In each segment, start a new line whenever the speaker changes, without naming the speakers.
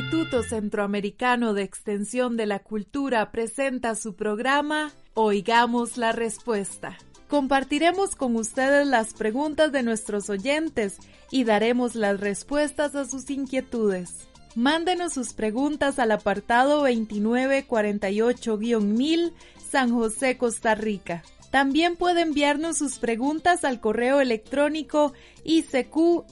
Instituto Centroamericano de Extensión de la Cultura presenta su programa Oigamos la Respuesta. Compartiremos con ustedes las preguntas de nuestros oyentes y daremos las respuestas a sus inquietudes. Mándenos sus preguntas al apartado 2948-1000 San José, Costa Rica. También puede enviarnos sus preguntas al correo electrónico icq.org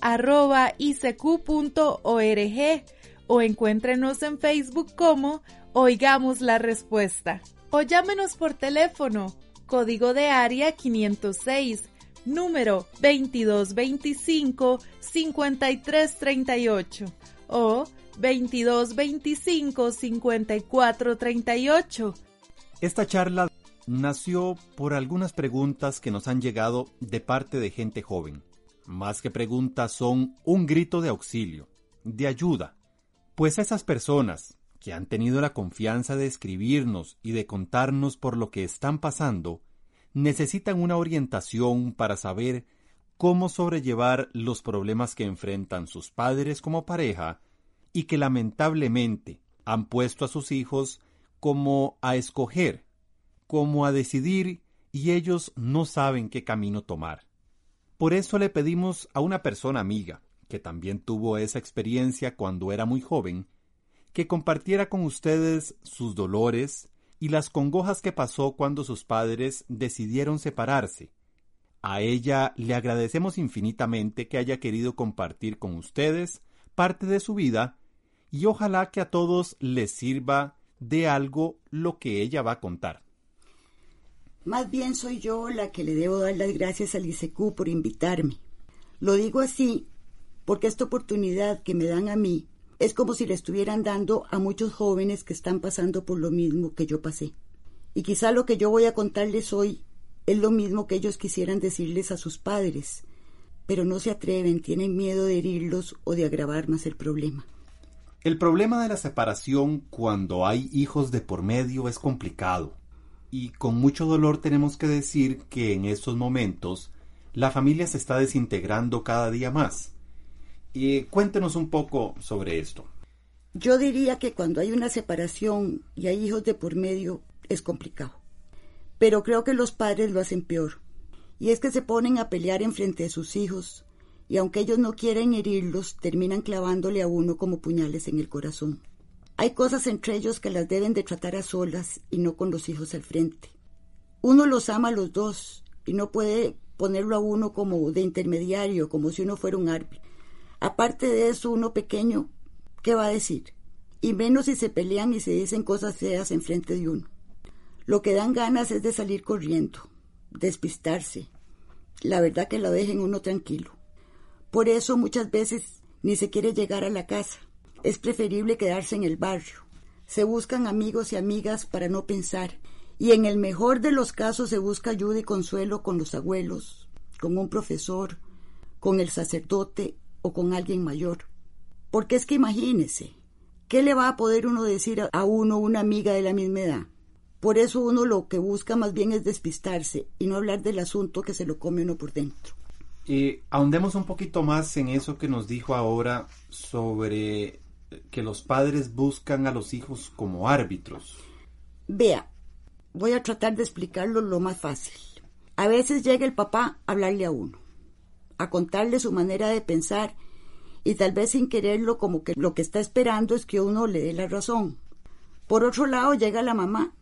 o encuéntrenos en Facebook como Oigamos la Respuesta. O llámenos por teléfono, código de área 506, número 2225-5338 o 2225-5438.
Esta charla nació por algunas preguntas que nos han llegado de parte de gente joven. Más que preguntas son un grito de auxilio, de ayuda, pues esas personas que han tenido la confianza de escribirnos y de contarnos por lo que están pasando, necesitan una orientación para saber cómo sobrellevar los problemas que enfrentan sus padres como pareja y que lamentablemente han puesto a sus hijos como a escoger, como a decidir y ellos no saben qué camino tomar. Por eso le pedimos a una persona amiga, que también tuvo esa experiencia cuando era muy joven, que compartiera con ustedes sus dolores y las congojas que pasó cuando sus padres decidieron separarse. A ella le agradecemos infinitamente que haya querido compartir con ustedes parte de su vida y ojalá que a todos les sirva de algo lo que ella va a contar.
Más bien soy yo la que le debo dar las gracias al ICQ por invitarme. Lo digo así porque esta oportunidad que me dan a mí es como si le estuvieran dando a muchos jóvenes que están pasando por lo mismo que yo pasé. Y quizá lo que yo voy a contarles hoy es lo mismo que ellos quisieran decirles a sus padres, pero no se atreven, tienen miedo de herirlos o de agravar más el problema.
El problema de la separación cuando hay hijos de por medio es complicado, y con mucho dolor tenemos que decir que en estos momentos la familia se está desintegrando cada día más. Y cuéntenos un poco sobre esto.
Yo diría que cuando hay una separación y hay hijos de por medio es complicado. Pero creo que los padres lo hacen peor. Y es que se ponen a pelear en frente de sus hijos, y aunque ellos no quieren herirlos, terminan clavándole a uno como puñales en el corazón. Hay cosas entre ellos que las deben de tratar a solas y no con los hijos al frente. Uno los ama a los dos y no puede ponerlo a uno como de intermediario, como si uno fuera un árbitro. Aparte de eso, uno pequeño, ¿qué va a decir? Y menos si se pelean y se dicen cosas feas en frente de uno. Lo que dan ganas es de salir corriendo, despistarse. La verdad que lo dejen uno tranquilo. Por eso muchas veces ni se quiere llegar a la casa. Es preferible quedarse en el barrio. Se buscan amigos y amigas para no pensar. Y en el mejor de los casos se busca ayuda y consuelo con los abuelos, con un profesor, con el sacerdote o con alguien mayor. Porque es que imagínese, ¿qué le va a poder uno decir a uno una amiga de la misma edad? Por eso uno lo que busca más bien es despistarse y no hablar del asunto que se lo come uno por dentro.
Y ahondemos un poquito más en eso que nos dijo ahora sobre que los padres buscan a los hijos como árbitros.
Vea, voy a tratar de explicarlo lo más fácil. A veces llega el papá a hablarle a uno, a contarle su manera de pensar y tal vez sin quererlo como que lo que está esperando es que uno le dé la razón. Por otro lado llega la mamá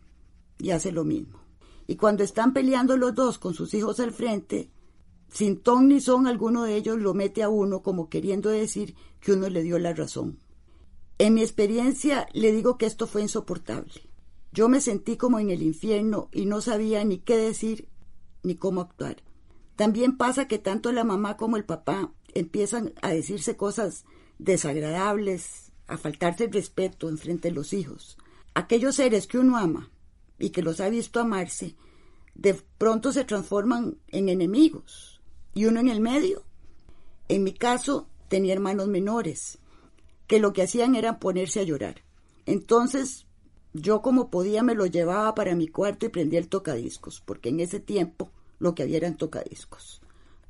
y hace lo mismo. Y cuando están peleando los dos con sus hijos al frente, sin ton ni son alguno de ellos lo mete a uno como queriendo decir que uno le dio la razón. En mi experiencia le digo que esto fue insoportable. Yo me sentí como en el infierno y no sabía ni qué decir ni cómo actuar. También pasa que tanto la mamá como el papá empiezan a decirse cosas desagradables, a faltarse el respeto en frente de los hijos. Aquellos seres que uno ama y que los ha visto amarse, de pronto se transforman en enemigos. Y uno en el medio. En mi caso, tenía hermanos menores, que lo que hacían era ponerse a llorar. Entonces, yo como podía me lo llevaba para mi cuarto y prendía el tocadiscos, porque en ese tiempo lo que había eran tocadiscos.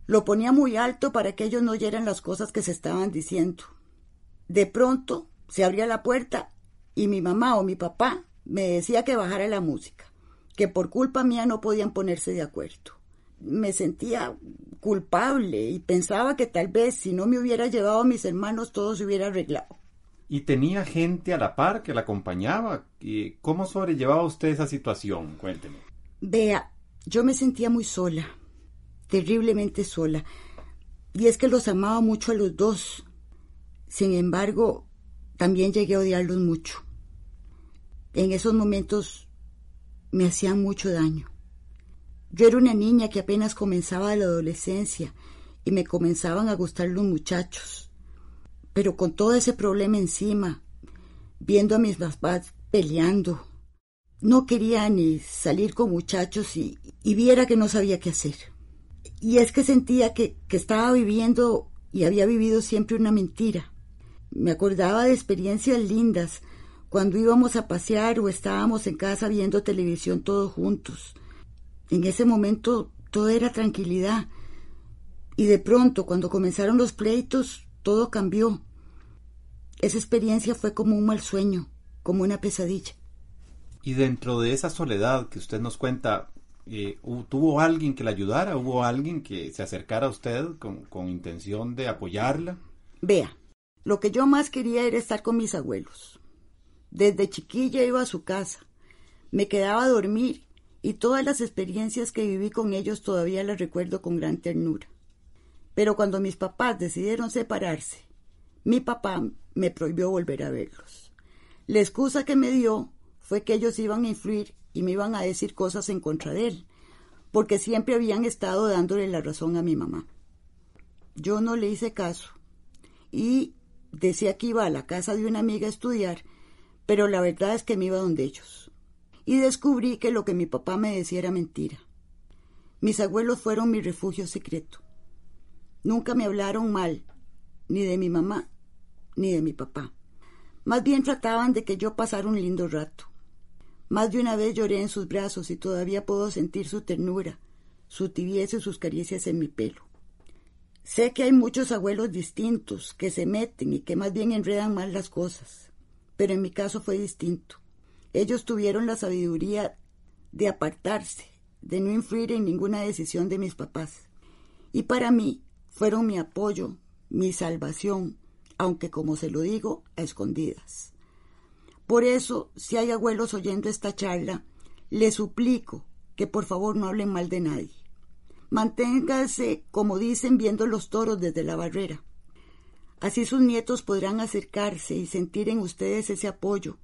Lo ponía muy alto para que ellos no oyeran las cosas que se estaban diciendo. De pronto se abría la puerta y mi mamá o mi papá me decía que bajara la música, que por culpa mía no podían ponerse de acuerdo. Me sentía culpable y pensaba que tal vez si no me hubiera llevado a mis hermanos todo se hubiera arreglado.
¿Y tenía gente a la par que la acompañaba? ¿Cómo sobrellevaba usted esa situación? Cuénteme.
Vea, yo me sentía muy sola, terriblemente sola. Y es que los amaba mucho a los dos. Sin embargo, también llegué a odiarlos mucho en esos momentos me hacían mucho daño. Yo era una niña que apenas comenzaba la adolescencia y me comenzaban a gustar los muchachos. Pero con todo ese problema encima, viendo a mis papás peleando, no quería ni salir con muchachos y, viera que no sabía qué hacer. Y es que sentía que, que estaba viviendo y había vivido siempre una mentira. Me acordaba de experiencias lindas, cuando íbamos a pasear o estábamos en casa viendo televisión todos juntos. En ese momento todo era tranquilidad. Y de pronto, cuando comenzaron los pleitos, todo cambió. Esa experiencia fue como un mal sueño, como una pesadilla.
Y dentro de esa soledad que usted nos cuenta, eh, ¿tuvo alguien que la ayudara? ¿Hubo alguien que se acercara a usted con, con intención de apoyarla?
Vea, lo que yo más quería era estar con mis abuelos. Desde chiquilla iba a su casa, me quedaba a dormir y todas las experiencias que viví con ellos todavía las recuerdo con gran ternura. Pero cuando mis papás decidieron separarse, mi papá me prohibió volver a verlos. La excusa que me dio fue que ellos iban a influir y me iban a decir cosas en contra de él, porque siempre habían estado dándole la razón a mi mamá. Yo no le hice caso y decía que iba a la casa de una amiga a estudiar pero la verdad es que me iba donde ellos. Y descubrí que lo que mi papá me decía era mentira. Mis abuelos fueron mi refugio secreto. Nunca me hablaron mal, ni de mi mamá, ni de mi papá. Más bien trataban de que yo pasara un lindo rato. Más de una vez lloré en sus brazos y todavía puedo sentir su ternura, su tibieza y sus caricias en mi pelo. Sé que hay muchos abuelos distintos que se meten y que más bien enredan mal las cosas pero en mi caso fue distinto. Ellos tuvieron la sabiduría de apartarse, de no influir en ninguna decisión de mis papás. Y para mí fueron mi apoyo, mi salvación, aunque como se lo digo, a escondidas. Por eso, si hay abuelos oyendo esta charla, les suplico que por favor no hablen mal de nadie. Manténganse, como dicen, viendo los toros desde la barrera. Así sus nietos podrán acercarse y sentir en ustedes ese apoyo,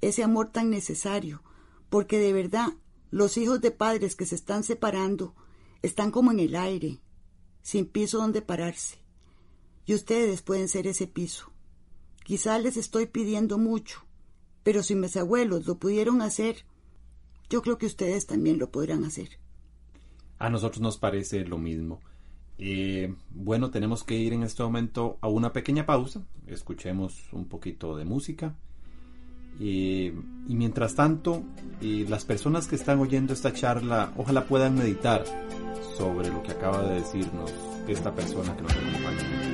ese amor tan necesario, porque de verdad los hijos de padres que se están separando están como en el aire, sin piso donde pararse. Y ustedes pueden ser ese piso. Quizá les estoy pidiendo mucho, pero si mis abuelos lo pudieron hacer, yo creo que ustedes también lo podrán hacer.
A nosotros nos parece lo mismo. Eh, bueno, tenemos que ir en este momento a una pequeña pausa. Escuchemos un poquito de música. y mientras tanto, las personas que están oyendo esta charla, ojalá puedan meditar sobre lo que acaba de decirnos esta persona que nos acompaña.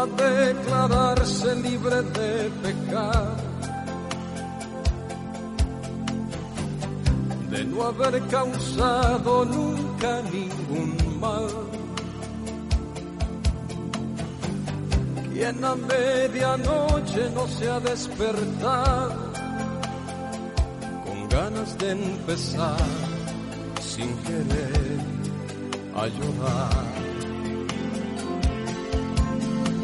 A declararse libre de pecado, de no haber causado nunca ningún mal. Quien a medianoche no se ha despertado con ganas de empezar sin querer a llorar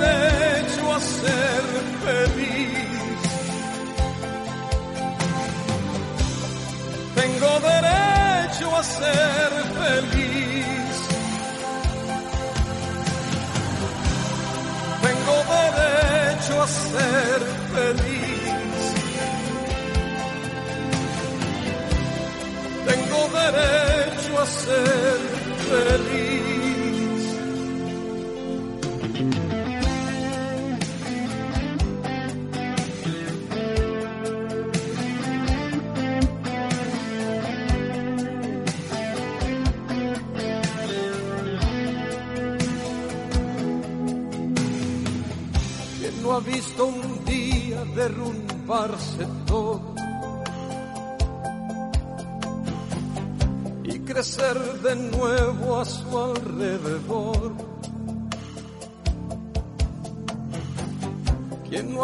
derecho a ser feliz. Tengo derecho a ser feliz. Tengo derecho a ser feliz. Tengo derecho a ser feliz.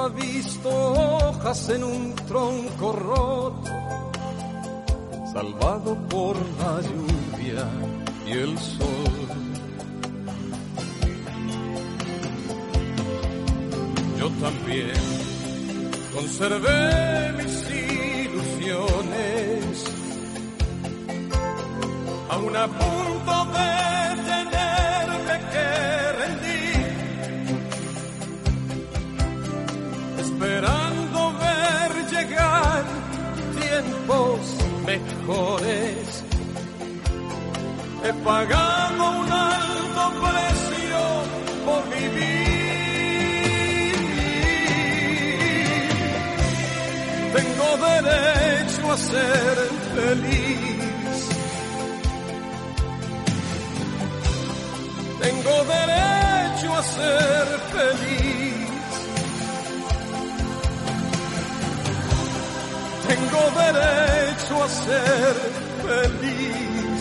Ha visto hojas en un tronco roto, salvado por la lluvia y el sol? también conservé mis ilusiones, a punto de tiempos mejores. He pagado un alto precio por vivir. tengo derecho a ser feliz. Tengo derecho a ser feliz. Tengo derecho a ser feliz.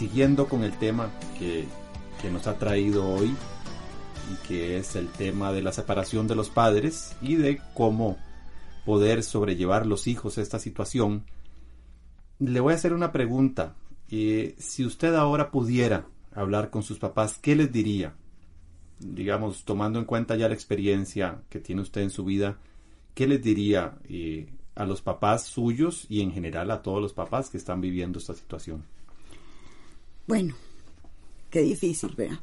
Siguiendo con el tema que, nos ha traído hoy, y que es el tema de la separación de los padres y de cómo poder sobrellevar los hijos esta situación, le voy a hacer una pregunta. Eh, si usted ahora pudiera hablar con sus papás, ¿qué les diría? digamos, tomando en cuenta ya la experiencia que tiene usted en su vida, ¿qué les diría eh, a los papás suyos y en general a todos los papás que están viviendo esta situación?
Bueno, qué difícil, ¿verdad?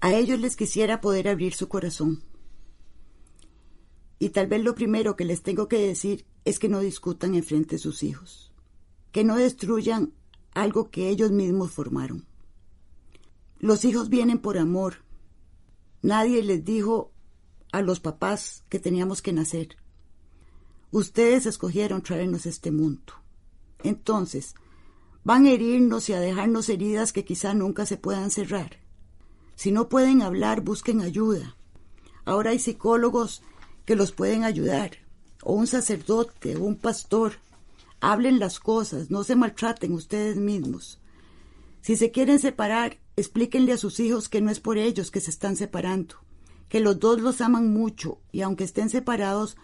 A ellos les quisiera poder abrir su corazón. Y tal vez lo primero que les tengo que decir es que no discutan en frente de sus hijos, que no destruyan algo que ellos mismos formaron. Los hijos vienen por amor. Nadie les dijo a los papás que teníamos que nacer. Ustedes escogieron traernos este mundo. Entonces, van a herirnos y a dejarnos heridas que quizá nunca se puedan cerrar. Si no pueden hablar, busquen ayuda. Ahora hay psicólogos que los pueden ayudar, o un sacerdote, o un pastor. Hablen las cosas, no se maltraten ustedes mismos. Si se quieren separar, explíquenle a sus hijos que no es por ellos que se están separando, que los dos los aman mucho y aunque estén separados,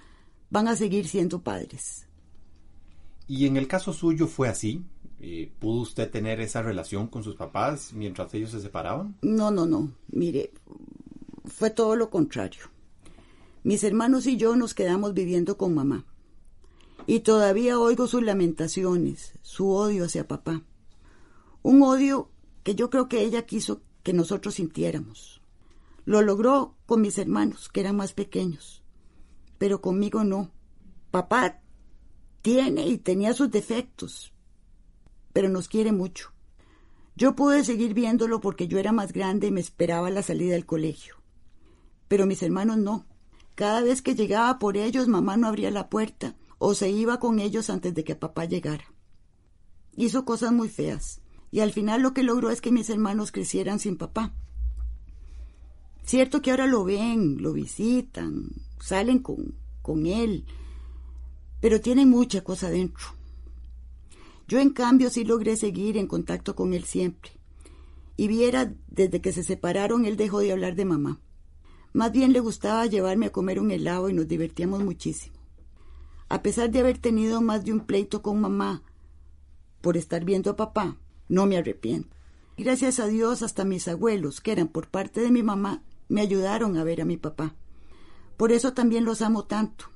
van a seguir siendo padres.
¿Y en el caso suyo fue así? Eh, ¿Pudo usted tener esa relación con sus papás mientras ellos se separaban?
No, no, no. Mire, fue todo lo contrario. Mis hermanos y yo nos quedamos viviendo con mamá. Y todavía oigo sus lamentaciones, su odio hacia papá. Un odio que yo creo que ella quiso que nosotros sintiéramos. Lo logró con mis hermanos, que eran más pequeños, pero conmigo no. Papá tiene y tenía sus defectos, pero nos quiere mucho. Yo pude seguir viéndolo porque yo era más grande y me esperaba la salida del colegio. Pero mis hermanos no. Cada vez que llegaba por ellos, mamá no abría la puerta o se iba con ellos antes de que papá llegara. Hizo cosas muy feas y al final lo que logró es que mis hermanos crecieran sin papá. Cierto que ahora lo ven, lo visitan, salen con, con él, pero tienen mucha cosa dentro. Yo en cambio sí logré seguir en contacto con él siempre. Y viera, desde que se separaron, él dejó de hablar de mamá. Más bien le gustaba llevarme a comer un helado y nos divertíamos muchísimo. A pesar de haber tenido más de un pleito con mamá por estar viendo a papá, no me arrepiento. Gracias a Dios, hasta mis abuelos, que eran por parte de mi mamá, me ayudaron a ver a mi papá. Por eso también los amo tanto,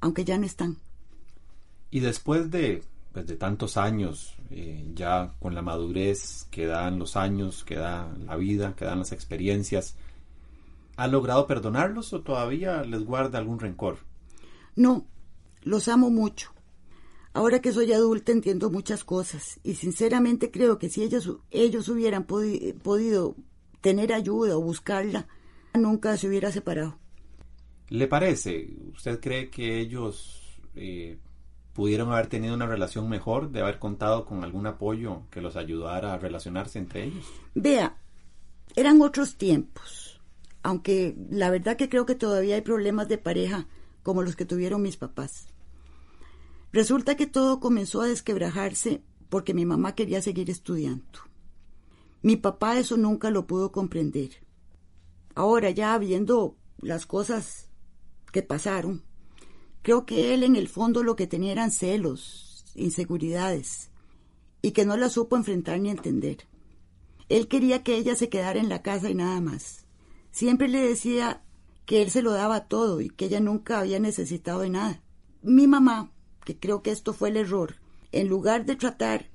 aunque ya no están.
Y después de, pues, de tantos años, eh, ya con la madurez que dan los años, que da la vida, que dan las experiencias, ¿ha logrado perdonarlos o todavía les guarda algún rencor?
No, los amo mucho. Ahora que soy adulta entiendo muchas cosas y sinceramente creo que si ellos, ellos hubieran podido tener ayuda o buscarla, nunca se hubiera separado.
¿Le parece? ¿Usted cree que ellos eh, pudieron haber tenido una relación mejor, de haber contado con algún apoyo que los ayudara a relacionarse entre ellos?
Vea, eran otros tiempos, aunque la verdad que creo que todavía hay problemas de pareja como los que tuvieron mis papás. Resulta que todo comenzó a desquebrajarse porque mi mamá quería seguir estudiando. Mi papá eso nunca lo pudo comprender. Ahora ya viendo las cosas que pasaron, creo que él en el fondo lo que tenía eran celos, inseguridades, y que no la supo enfrentar ni entender. Él quería que ella se quedara en la casa y nada más. Siempre le decía que él se lo daba todo y que ella nunca había necesitado de nada. Mi mamá que creo que esto fue el error, en lugar de tratar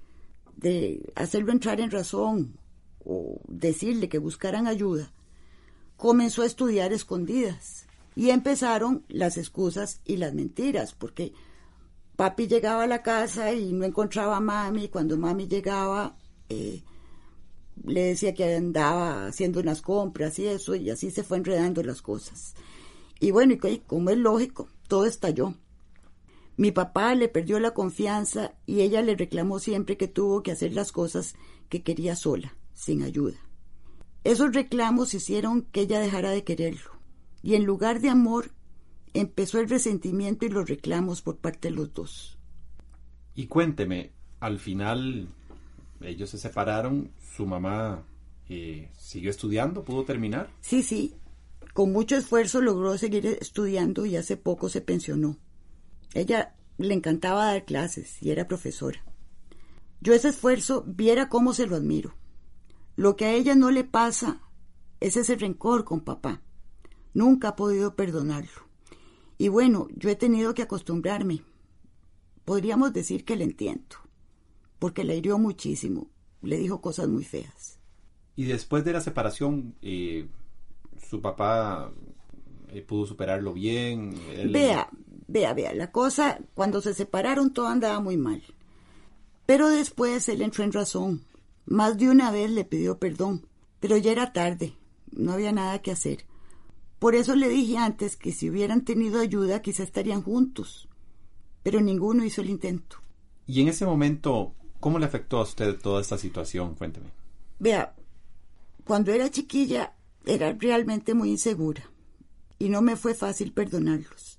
de hacerlo entrar en razón o decirle que buscaran ayuda, comenzó a estudiar escondidas y empezaron las excusas y las mentiras, porque papi llegaba a la casa y no encontraba a mami, cuando mami llegaba eh, le decía que andaba haciendo unas compras y eso, y así se fue enredando las cosas. Y bueno, y como es lógico, todo estalló. Mi papá le perdió la confianza y ella le reclamó siempre que tuvo que hacer las cosas que quería sola, sin ayuda. Esos reclamos hicieron que ella dejara de quererlo, y en lugar de amor empezó el resentimiento y los reclamos por parte de los dos.
Y cuénteme, al final ellos se separaron, su mamá eh, siguió estudiando, pudo terminar.
Sí, sí, con mucho esfuerzo logró seguir estudiando y hace poco se pensionó. Ella le encantaba dar clases y era profesora. Yo ese esfuerzo viera cómo se lo admiro. Lo que a ella no le pasa es ese rencor con papá. Nunca ha podido perdonarlo. Y bueno, yo he tenido que acostumbrarme. Podríamos decir que le entiendo, porque la hirió muchísimo, le dijo cosas muy feas.
Y después de la separación, eh, su papá eh, pudo superarlo bien.
Vea, vea, vea, la cosa, cuando se separaron todo andaba muy mal. Pero después él entró en razón. Más de una vez le pidió perdón, pero ya era tarde, no había nada que hacer. Por eso le dije antes que si hubieran tenido ayuda quizá estarían juntos, pero ninguno hizo el intento.
Y en ese momento, ¿cómo le afectó a usted toda esta situación? Cuénteme.
Vea, cuando era chiquilla era realmente muy insegura y no me fue fácil perdonarlos.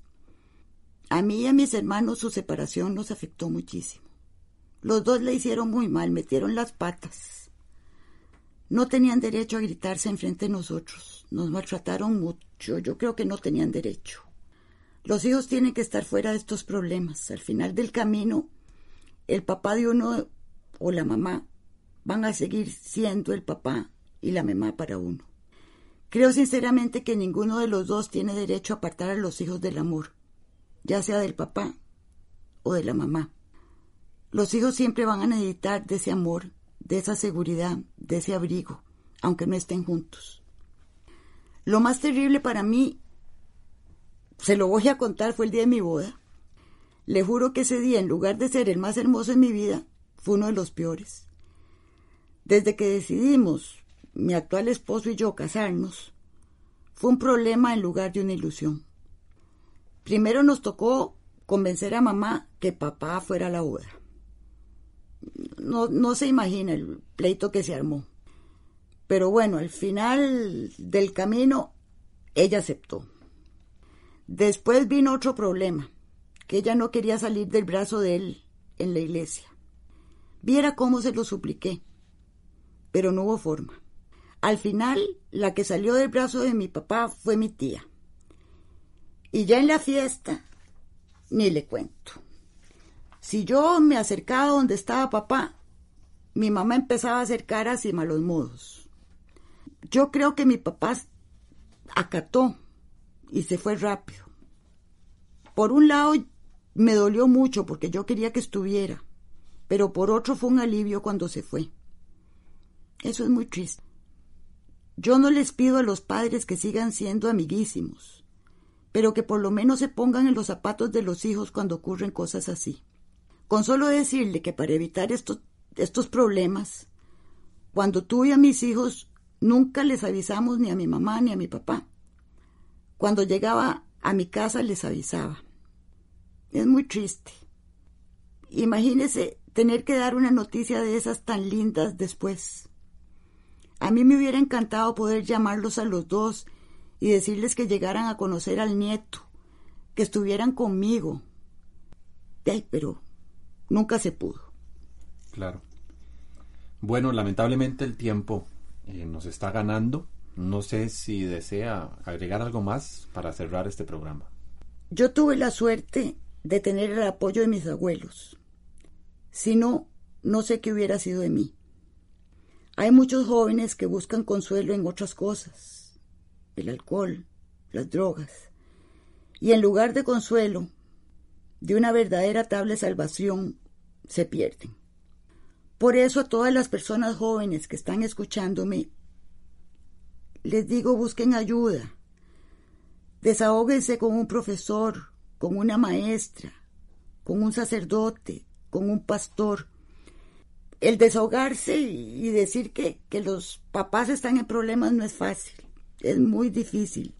A mí y a mis hermanos su separación nos afectó muchísimo. Los dos le hicieron muy mal, metieron las patas. No tenían derecho a gritarse enfrente de nosotros. Nos maltrataron mucho. Yo creo que no tenían derecho. Los hijos tienen que estar fuera de estos problemas. Al final del camino, el papá de uno o la mamá van a seguir siendo el papá y la mamá para uno. Creo sinceramente que ninguno de los dos tiene derecho a apartar a los hijos del amor, ya sea del papá o de la mamá. Los hijos siempre van a necesitar de ese amor, de esa seguridad, de ese abrigo, aunque no estén juntos. Lo más terrible para mí, se lo voy a contar, fue el día de mi boda. Le juro que ese día, en lugar de ser el más hermoso en mi vida, fue uno de los peores. Desde que decidimos, mi actual esposo y yo, casarnos, fue un problema en lugar de una ilusión. Primero nos tocó convencer a mamá que papá fuera a la boda no, no se imagina el pleito que se armó. Pero bueno, al final del camino, ella aceptó. Después vino otro problema, que ella no quería salir del brazo de él en la iglesia. Viera cómo se lo supliqué, pero no hubo forma. Al final, la que salió del brazo de mi papá fue mi tía. Y ya en la fiesta, ni le cuento. Si yo me acercaba donde estaba papá, mi mamá empezaba a hacer caras y malos modos. Yo creo que mi papá acató y se fue rápido. Por un lado me dolió mucho porque yo quería que estuviera, pero por otro fue un alivio cuando se fue. Eso es muy triste. Yo no les pido a los padres que sigan siendo amiguísimos, pero que por lo menos se pongan en los zapatos de los hijos cuando ocurren cosas así. Con solo decirle que para evitar estos, estos problemas, cuando tuve a mis hijos, nunca les avisamos ni a mi mamá ni a mi papá. Cuando llegaba a mi casa les avisaba. Es muy triste. Imagínese tener que dar una noticia de esas tan lindas después. A mí me hubiera encantado poder llamarlos a los dos y decirles que llegaran a conocer al nieto, que estuvieran conmigo. Pero nunca se pudo.
Claro. Bueno, lamentablemente el tiempo eh, nos está ganando. No sé si desea agregar algo más para cerrar este programa.
Yo tuve la suerte de tener el apoyo de mis abuelos. Si no, no sé qué hubiera sido de mí. Hay muchos jóvenes que buscan consuelo en otras cosas, el alcohol, las drogas, y en lugar de consuelo, de una verdadera tabla de salvación, se pierden. Por eso a todas las personas jóvenes que están escuchándome, les digo busquen ayuda. Desahóguense con un profesor, con una maestra, con un sacerdote, con un pastor. El desahogarse y decir que, que los papás están en problemas no es fácil, es muy difícil,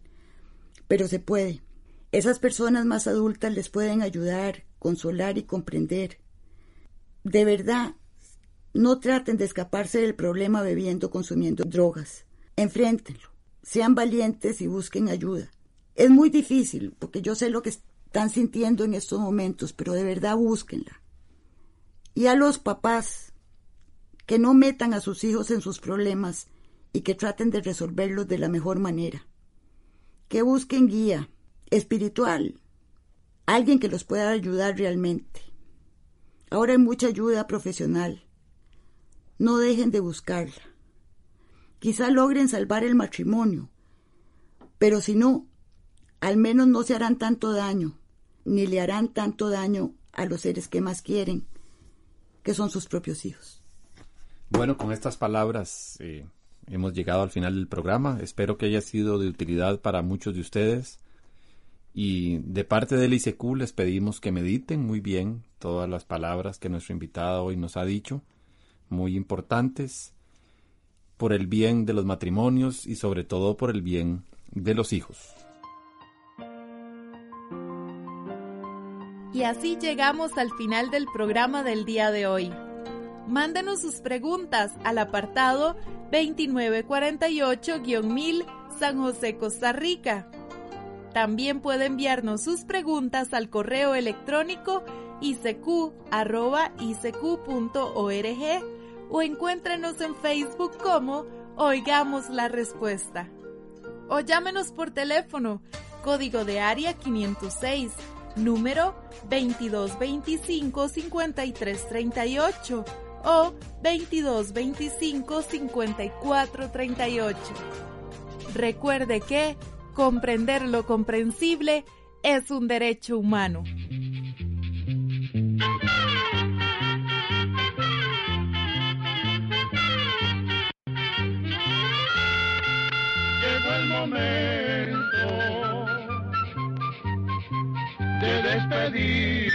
pero se puede. Esas personas más adultas les pueden ayudar, consolar y comprender. De verdad, no traten de escaparse del problema bebiendo, consumiendo drogas. Enfréntenlo. Sean valientes y busquen ayuda. Es muy difícil, porque yo sé lo que están sintiendo en estos momentos, pero de verdad búsquenla. Y a los papás, que no metan a sus hijos en sus problemas y que traten de resolverlos de la mejor manera. Que busquen guía espiritual, alguien que los pueda ayudar realmente. Ahora hay mucha ayuda profesional. No dejen de buscarla. quizá logren salvar el matrimonio, pero si no, al menos no se harán tanto daño, ni le harán tanto daño a los seres que más quieren, que son sus propios hijos.
Bueno, con estas palabras eh, hemos llegado al final del programa. Espero que haya sido de utilidad para muchos de ustedes. Y de parte del ICQ les pedimos que mediten muy bien todas las palabras que nuestro invitado hoy nos ha dicho, muy importantes, por el bien de los matrimonios y sobre todo por el bien de los hijos.
Y así llegamos al final del programa del día de hoy. Mándenos sus preguntas al apartado 2948-1000 San José, Costa Rica. También puede enviarnos sus preguntas al correo electrónico icq.org o encuéntrenos en Facebook como Oigamos la Respuesta. O llámenos por teléfono, código de área 506, número 2225-5338 o 2225-5438. Recuerde que comprender lo comprensible es un derecho humano.